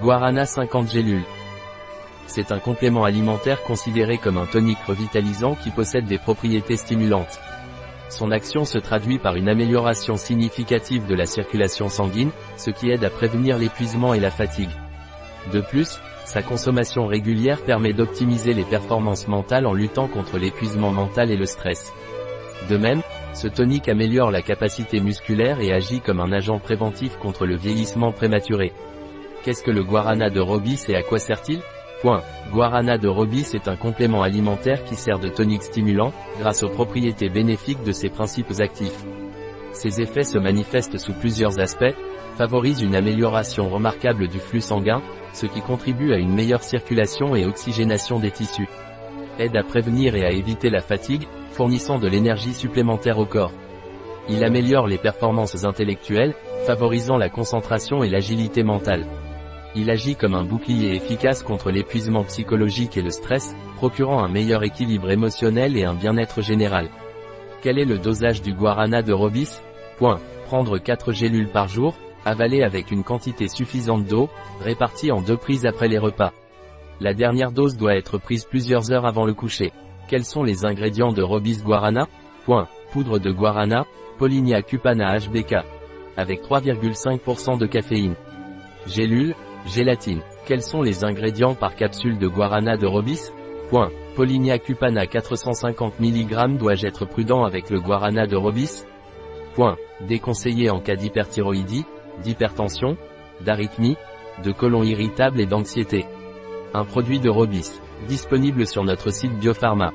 Guarana 50 gélules. C'est un complément alimentaire considéré comme un tonique revitalisant qui possède des propriétés stimulantes. Son action se traduit par une amélioration significative de la circulation sanguine, ce qui aide à prévenir l'épuisement et la fatigue. De plus, sa consommation régulière permet d'optimiser les performances mentales en luttant contre l'épuisement mental et le stress. De même, ce tonique améliore la capacité musculaire et agit comme un agent préventif contre le vieillissement prématuré. Qu'est-ce que le guarana de Robis et à quoi sert-il? Point. Guarana de Robis est un complément alimentaire qui sert de tonique stimulant, grâce aux propriétés bénéfiques de ses principes actifs. Ces effets se manifestent sous plusieurs aspects, favorisent une amélioration remarquable du flux sanguin, ce qui contribue à une meilleure circulation et oxygénation des tissus. Aide à prévenir et à éviter la fatigue, fournissant de l'énergie supplémentaire au corps. Il améliore les performances intellectuelles, favorisant la concentration et l'agilité mentale. Il agit comme un bouclier efficace contre l'épuisement psychologique et le stress, procurant un meilleur équilibre émotionnel et un bien-être général. Quel est le dosage du guarana de Robis? Prendre 4 gélules par jour, avaler avec une quantité suffisante d'eau, répartie en deux prises après les repas. La dernière dose doit être prise plusieurs heures avant le coucher. Quels sont les ingrédients de Robis Guarana? Poudre de guarana, Polinia cupana HBK. Avec 3,5% de caféine. Gélule, gélatine. Quels sont les ingrédients par capsule de guarana de Robis? Point. Polinia cupana 450 mg Dois-je être prudent avec le guarana de Robis? Déconseillé en cas d'hyperthyroïdie, d'hypertension, d'arythmie, de colon irritable et d'anxiété. Un produit de Robis. Disponible sur notre site Biopharma.